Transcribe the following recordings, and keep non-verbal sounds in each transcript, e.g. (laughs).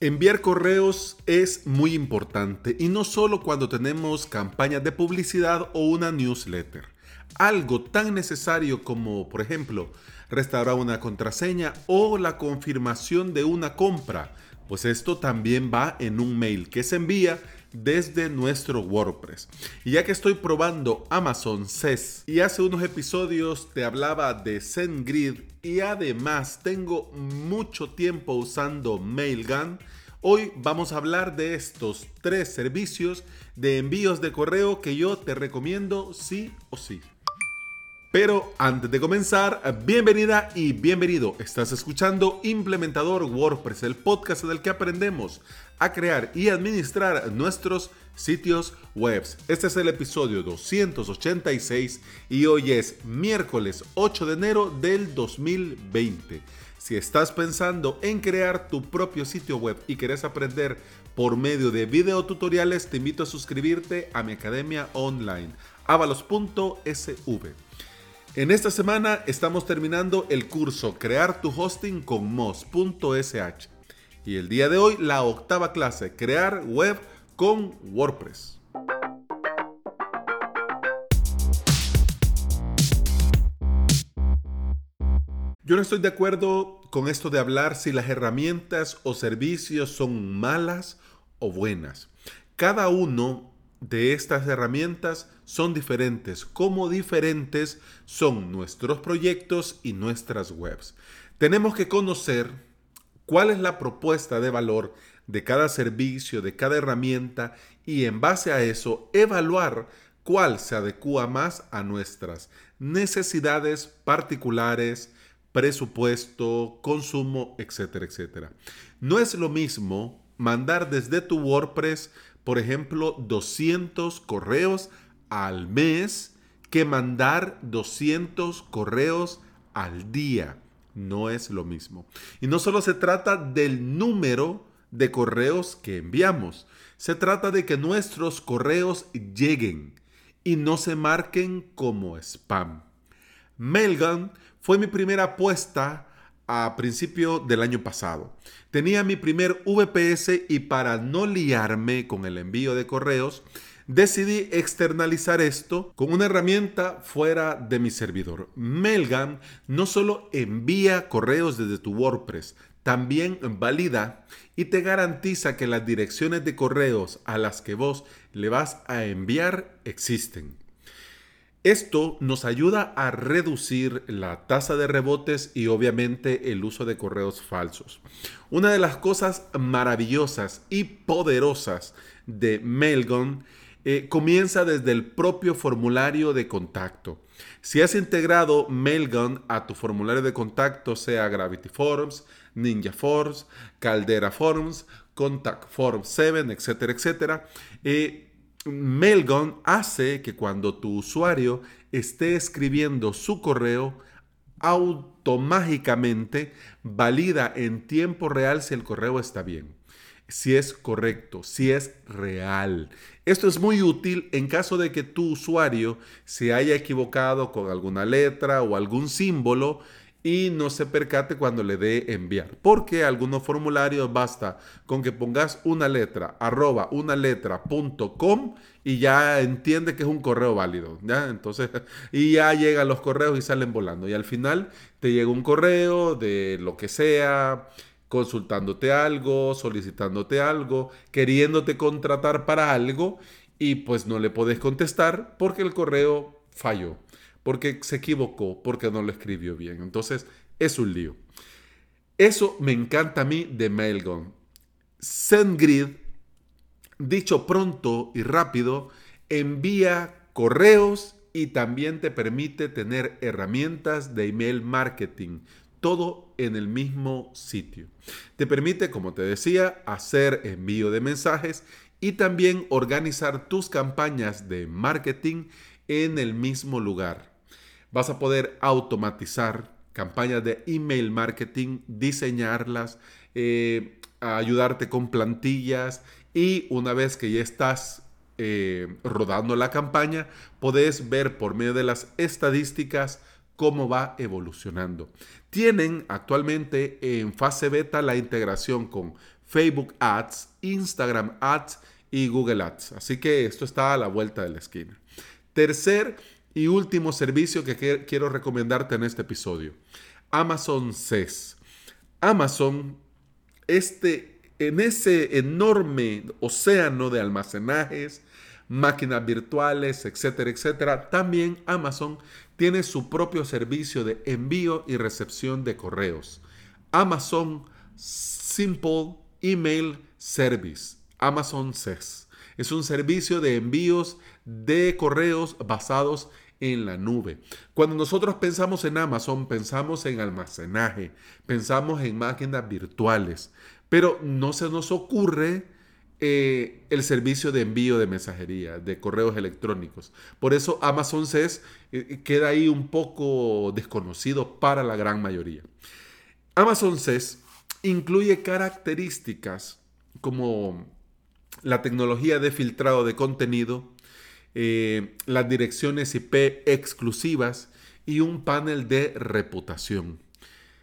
Enviar correos es muy importante y no solo cuando tenemos campañas de publicidad o una newsletter. Algo tan necesario como, por ejemplo, restaurar una contraseña o la confirmación de una compra, pues esto también va en un mail que se envía desde nuestro WordPress. Y ya que estoy probando Amazon SES y hace unos episodios te hablaba de SendGrid y además tengo mucho tiempo usando Mailgun, hoy vamos a hablar de estos tres servicios de envíos de correo que yo te recomiendo sí o sí. Pero antes de comenzar, bienvenida y bienvenido. Estás escuchando Implementador WordPress, el podcast en el que aprendemos a crear y administrar nuestros sitios web. Este es el episodio 286 y hoy es miércoles 8 de enero del 2020. Si estás pensando en crear tu propio sitio web y querés aprender por medio de videotutoriales, te invito a suscribirte a mi academia online, avalos.sv. En esta semana estamos terminando el curso Crear tu hosting con Moz.sh y el día de hoy la octava clase, Crear web con WordPress. Yo no estoy de acuerdo con esto de hablar si las herramientas o servicios son malas o buenas. Cada uno de estas herramientas son diferentes, como diferentes son nuestros proyectos y nuestras webs. Tenemos que conocer cuál es la propuesta de valor de cada servicio, de cada herramienta y en base a eso evaluar cuál se adecua más a nuestras necesidades particulares, presupuesto, consumo, etcétera, etcétera. No es lo mismo mandar desde tu WordPress, por ejemplo, 200 correos al mes que mandar 200 correos al día. No es lo mismo. Y no solo se trata del número de correos que enviamos, se trata de que nuestros correos lleguen y no se marquen como spam. Mailgun fue mi primera apuesta a principio del año pasado. Tenía mi primer VPS y para no liarme con el envío de correos, decidí externalizar esto con una herramienta fuera de mi servidor. Mailgun no solo envía correos desde tu WordPress, también valida y te garantiza que las direcciones de correos a las que vos le vas a enviar existen. Esto nos ayuda a reducir la tasa de rebotes y obviamente el uso de correos falsos. Una de las cosas maravillosas y poderosas de Mailgun eh, comienza desde el propio formulario de contacto. Si has integrado Mailgun a tu formulario de contacto, sea Gravity Forms, Ninja Forms, Caldera Forms, Contact Form 7, etcétera, etcétera, eh, Mailgun hace que cuando tu usuario esté escribiendo su correo, automáticamente valida en tiempo real si el correo está bien si es correcto, si es real. Esto es muy útil en caso de que tu usuario se haya equivocado con alguna letra o algún símbolo y no se percate cuando le dé enviar. Porque algunos formularios basta con que pongas una letra, arroba una letra punto com y ya entiende que es un correo válido. ¿ya? Entonces, (laughs) y ya llegan los correos y salen volando. Y al final te llega un correo de lo que sea, consultándote algo, solicitándote algo, queriéndote contratar para algo y pues no le podés contestar porque el correo falló, porque se equivocó, porque no lo escribió bien. Entonces es un lío. Eso me encanta a mí de Mailgun. SendGrid, dicho pronto y rápido, envía correos y también te permite tener herramientas de email marketing todo en el mismo sitio. Te permite, como te decía, hacer envío de mensajes y también organizar tus campañas de marketing en el mismo lugar. Vas a poder automatizar campañas de email marketing, diseñarlas, eh, ayudarte con plantillas y una vez que ya estás eh, rodando la campaña, podés ver por medio de las estadísticas cómo va evolucionando. Tienen actualmente en fase beta la integración con Facebook Ads, Instagram Ads y Google Ads. Así que esto está a la vuelta de la esquina. Tercer y último servicio que quiero recomendarte en este episodio. Amazon SES. Amazon, este, en ese enorme océano de almacenajes, máquinas virtuales, etcétera, etcétera, también Amazon tiene su propio servicio de envío y recepción de correos. Amazon Simple Email Service, Amazon SES. Es un servicio de envíos de correos basados en la nube. Cuando nosotros pensamos en Amazon, pensamos en almacenaje, pensamos en máquinas virtuales, pero no se nos ocurre eh, el servicio de envío de mensajería, de correos electrónicos. Por eso Amazon SES eh, queda ahí un poco desconocido para la gran mayoría. Amazon SES incluye características como la tecnología de filtrado de contenido, eh, las direcciones IP exclusivas y un panel de reputación.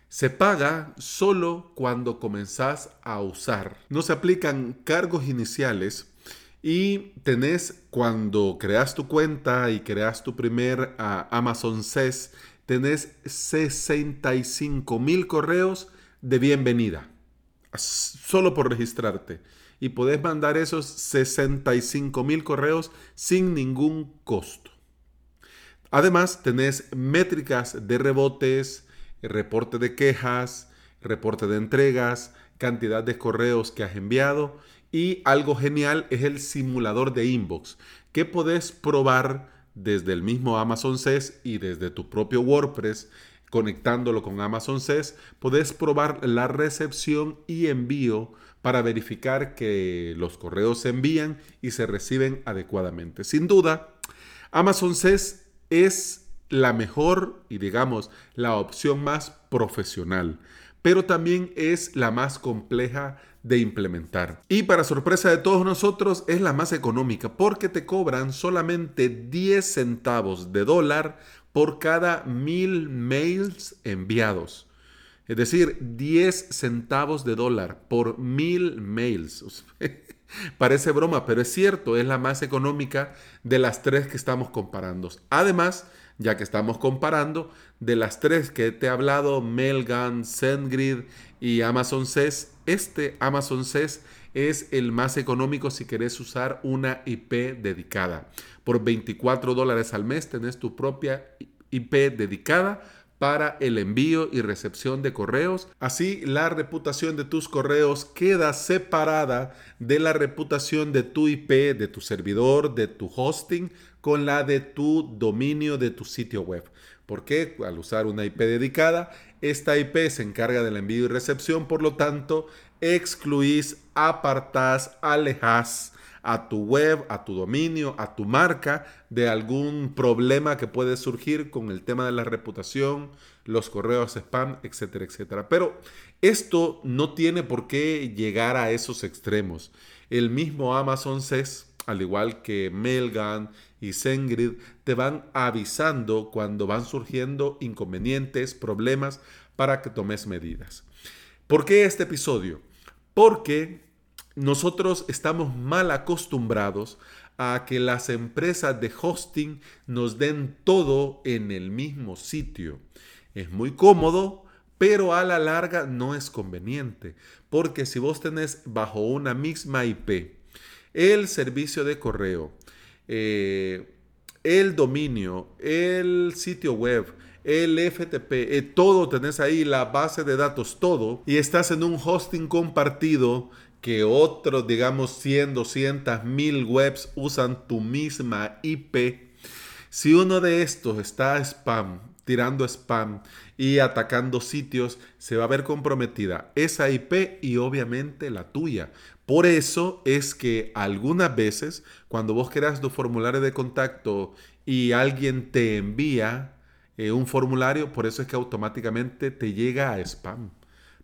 Se paga solo cuando comenzás a usar. No se aplican cargos iniciales y tenés cuando creas tu cuenta y creas tu primer ah, Amazon SES, tenés 65 mil correos de bienvenida solo por registrarte y podés mandar esos 65 mil correos sin ningún costo. Además, tenés métricas de rebotes, reporte de quejas, reporte de entregas, cantidad de correos que has enviado y algo genial es el simulador de inbox que podés probar desde el mismo Amazon SES y desde tu propio WordPress conectándolo con Amazon SES, podés probar la recepción y envío para verificar que los correos se envían y se reciben adecuadamente. Sin duda, Amazon SES es la mejor y digamos la opción más profesional, pero también es la más compleja de implementar. Y para sorpresa de todos nosotros es la más económica porque te cobran solamente 10 centavos de dólar por cada mil mails enviados. Es decir, 10 centavos de dólar por mil mails. (laughs) Parece broma, pero es cierto, es la más económica de las tres que estamos comparando. Además, ya que estamos comparando, de las tres que te he hablado, Mailgun, SendGrid y Amazon SES, este Amazon SES es el más económico si querés usar una IP dedicada. Por 24 dólares al mes tenés tu propia IP dedicada para el envío y recepción de correos. Así la reputación de tus correos queda separada de la reputación de tu IP, de tu servidor, de tu hosting, con la de tu dominio de tu sitio web. Porque al usar una IP dedicada, esta IP se encarga del envío y recepción, por lo tanto, excluís, apartás, alejas a tu web, a tu dominio, a tu marca de algún problema que puede surgir con el tema de la reputación, los correos spam, etcétera, etcétera. Pero esto no tiene por qué llegar a esos extremos. El mismo Amazon SES, al igual que Mailgun y SendGrid, te van avisando cuando van surgiendo inconvenientes, problemas, para que tomes medidas. ¿Por qué este episodio? Porque nosotros estamos mal acostumbrados a que las empresas de hosting nos den todo en el mismo sitio. Es muy cómodo, pero a la larga no es conveniente, porque si vos tenés bajo una misma IP el servicio de correo, eh, el dominio, el sitio web, el FTP, eh, todo tenés ahí, la base de datos, todo, y estás en un hosting compartido que otros, digamos, 100, 200, 1000 webs usan tu misma IP. Si uno de estos está spam, tirando spam y atacando sitios, se va a ver comprometida esa IP y obviamente la tuya. Por eso es que algunas veces cuando vos creas tu formulario de contacto y alguien te envía eh, un formulario, por eso es que automáticamente te llega a spam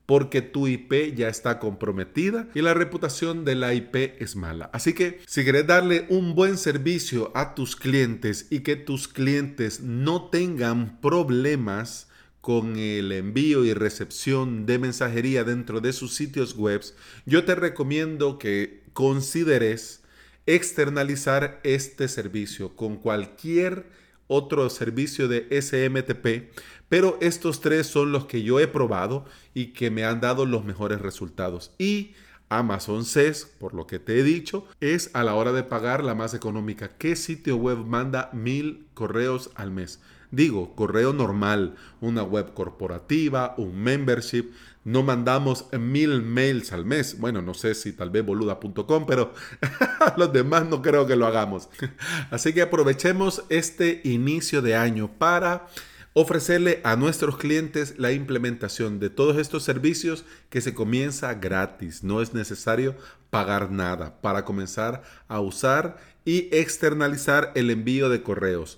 porque tu IP ya está comprometida y la reputación de la IP es mala. Así que si quieres darle un buen servicio a tus clientes y que tus clientes no tengan problemas con el envío y recepción de mensajería dentro de sus sitios web, yo te recomiendo que consideres externalizar este servicio con cualquier otro servicio de SMTP, pero estos tres son los que yo he probado y que me han dado los mejores resultados. Y Amazon SES, por lo que te he dicho, es a la hora de pagar la más económica. ¿Qué sitio web manda mil correos al mes? Digo, correo normal, una web corporativa, un membership. No mandamos mil mails al mes. Bueno, no sé si tal vez boluda.com, pero (laughs) los demás no creo que lo hagamos. Así que aprovechemos este inicio de año para ofrecerle a nuestros clientes la implementación de todos estos servicios que se comienza gratis. No es necesario pagar nada para comenzar a usar y externalizar el envío de correos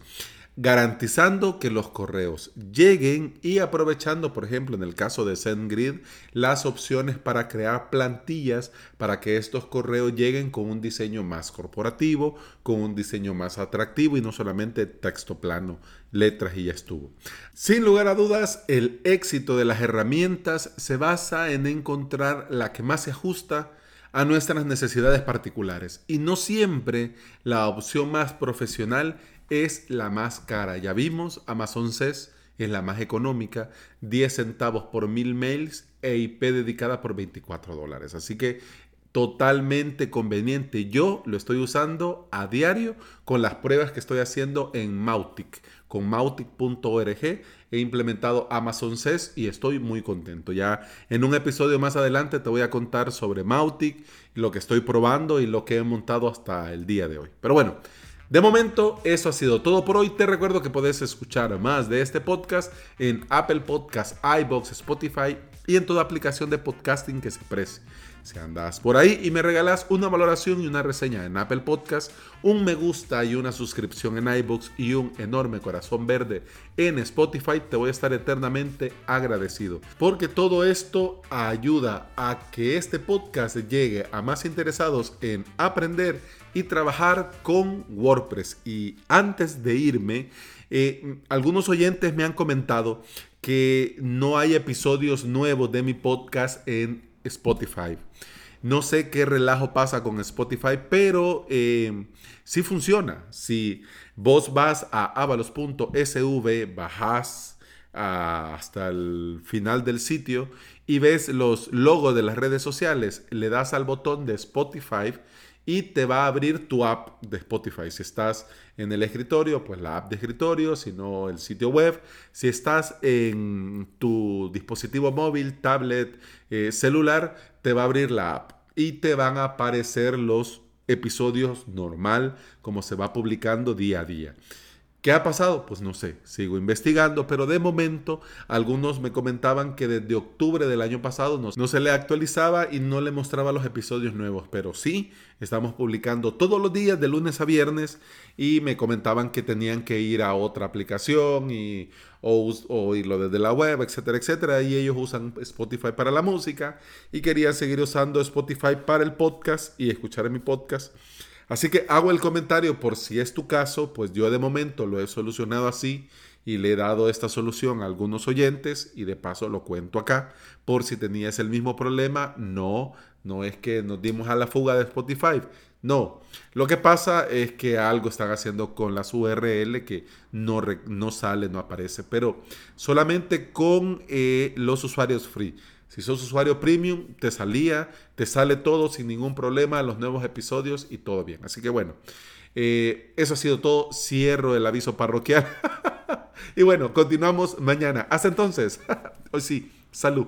garantizando que los correos lleguen y aprovechando, por ejemplo, en el caso de SendGrid, las opciones para crear plantillas para que estos correos lleguen con un diseño más corporativo, con un diseño más atractivo y no solamente texto plano, letras y ya estuvo. Sin lugar a dudas, el éxito de las herramientas se basa en encontrar la que más se ajusta a nuestras necesidades particulares y no siempre la opción más profesional es la más cara. Ya vimos, Amazon SES es la más económica, 10 centavos por mil mails e IP dedicada por 24 dólares. Así que totalmente conveniente. Yo lo estoy usando a diario con las pruebas que estoy haciendo en Mautic. Con mautic.org he implementado Amazon SES y estoy muy contento. Ya en un episodio más adelante te voy a contar sobre Mautic, lo que estoy probando y lo que he montado hasta el día de hoy. Pero bueno, de momento, eso ha sido todo por hoy. Te recuerdo que puedes escuchar más de este podcast en Apple Podcasts, iBox, Spotify y en toda aplicación de podcasting que se precie. Si andas por ahí y me regalas una valoración y una reseña en Apple Podcast, un me gusta y una suscripción en iBooks y un enorme corazón verde en Spotify, te voy a estar eternamente agradecido. Porque todo esto ayuda a que este podcast llegue a más interesados en aprender y trabajar con WordPress. Y antes de irme, eh, algunos oyentes me han comentado que no hay episodios nuevos de mi podcast en Spotify. No sé qué relajo pasa con Spotify, pero eh, sí funciona. Si vos vas a avalos.sv, bajas hasta el final del sitio y ves los logos de las redes sociales, le das al botón de Spotify y te va a abrir tu app de Spotify. Si estás en el escritorio, pues la app de escritorio, si no el sitio web. Si estás en tu dispositivo móvil, tablet, eh, celular, te va a abrir la app y te van a aparecer los episodios normal como se va publicando día a día. ¿Qué ha pasado? Pues no sé, sigo investigando, pero de momento algunos me comentaban que desde octubre del año pasado no, se le actualizaba y no le mostraba los episodios nuevos, pero sí, estamos publicando todos los días de lunes a viernes y me comentaban que tenían que ir a otra aplicación y, o, o oírlo desde la web, etcétera, etcétera, y ellos usan Spotify para la música y querían seguir usando Spotify para el podcast y escuchar mi podcast. Así que hago el comentario por si es tu caso, pues yo de momento lo he solucionado así y le he dado esta solución a algunos oyentes y de paso lo cuento acá por si tenías el mismo problema. No, no es que nos dimos a la fuga de Spotify. No, lo que pasa es que algo están haciendo con las URL que no, no sale, no aparece, pero solamente con eh, los usuarios free. Si sos usuario premium, te salía, te sale todo sin ningún problema, los nuevos episodios y todo bien. Así que bueno, eh, eso ha sido todo. Cierro el aviso parroquial. y bueno, continuamos mañana. Hasta entonces. Hoy sí, salud.